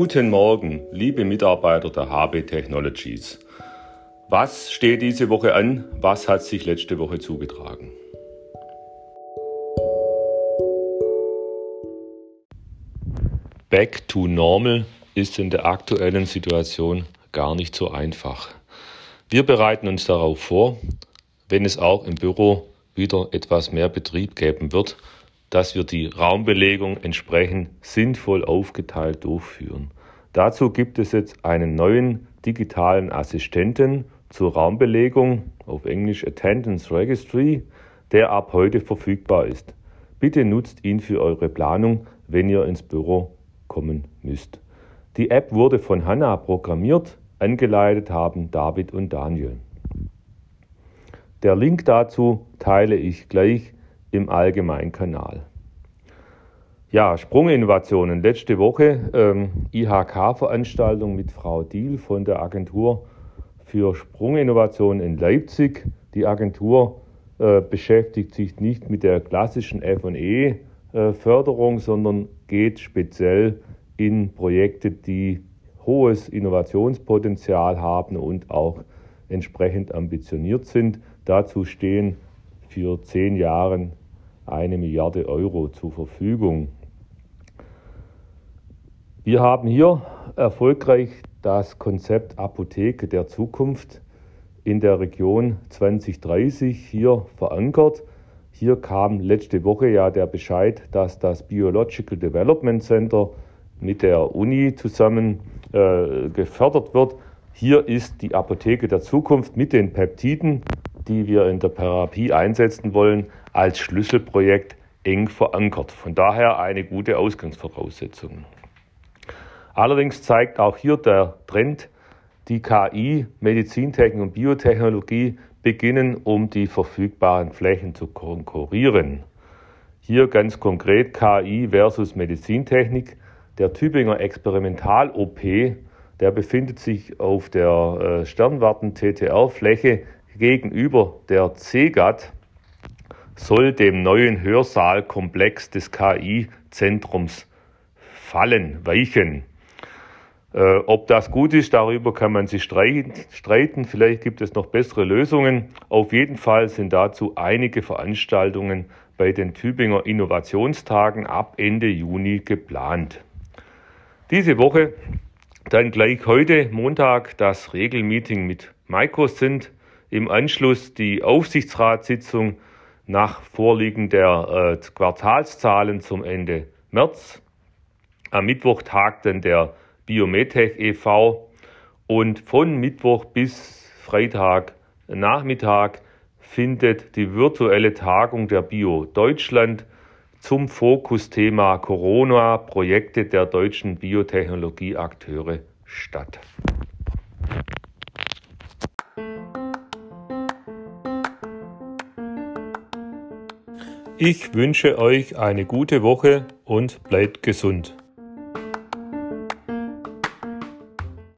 Guten Morgen, liebe Mitarbeiter der HB Technologies. Was steht diese Woche an? Was hat sich letzte Woche zugetragen? Back to Normal ist in der aktuellen Situation gar nicht so einfach. Wir bereiten uns darauf vor, wenn es auch im Büro wieder etwas mehr Betrieb geben wird, dass wir die Raumbelegung entsprechend sinnvoll aufgeteilt durchführen. Dazu gibt es jetzt einen neuen digitalen Assistenten zur Raumbelegung, auf Englisch Attendance Registry, der ab heute verfügbar ist. Bitte nutzt ihn für eure Planung, wenn ihr ins Büro kommen müsst. Die App wurde von Hanna programmiert, angeleitet haben David und Daniel. Der Link dazu teile ich gleich im Allgemeinkanal. Ja, Sprunginnovationen. Letzte Woche ähm, IHK-Veranstaltung mit Frau Diel von der Agentur für Sprunginnovationen in Leipzig. Die Agentur äh, beschäftigt sich nicht mit der klassischen FE-Förderung, äh, sondern geht speziell in Projekte, die hohes Innovationspotenzial haben und auch entsprechend ambitioniert sind. Dazu stehen für zehn Jahre eine Milliarde Euro zur Verfügung. Wir haben hier erfolgreich das Konzept Apotheke der Zukunft in der Region 2030 hier verankert. Hier kam letzte Woche ja der Bescheid, dass das Biological Development Center mit der Uni zusammen äh, gefördert wird. Hier ist die Apotheke der Zukunft mit den Peptiden die wir in der Therapie einsetzen wollen, als Schlüsselprojekt eng verankert. Von daher eine gute Ausgangsvoraussetzung. Allerdings zeigt auch hier der Trend, die KI, Medizintechnik und Biotechnologie beginnen, um die verfügbaren Flächen zu konkurrieren. Hier ganz konkret KI versus Medizintechnik. Der Tübinger Experimental-OP, der befindet sich auf der äh, Sternwarten-TTR-Fläche gegenüber der CEGAT soll dem neuen Hörsaalkomplex des KI-Zentrums fallen, weichen. Äh, ob das gut ist, darüber kann man sich streiten. Vielleicht gibt es noch bessere Lösungen. Auf jeden Fall sind dazu einige Veranstaltungen bei den Tübinger Innovationstagen ab Ende Juni geplant. Diese Woche dann gleich heute Montag das Regelmeeting mit sind im Anschluss die Aufsichtsratssitzung nach Vorliegen der äh, Quartalszahlen zum Ende März. Am Mittwoch tagt dann der Biometech e.V. und von Mittwoch bis Freitag Nachmittag findet die virtuelle Tagung der Bio Deutschland zum Fokusthema Corona Projekte der deutschen Biotechnologieakteure statt. Ich wünsche euch eine gute Woche und bleibt gesund.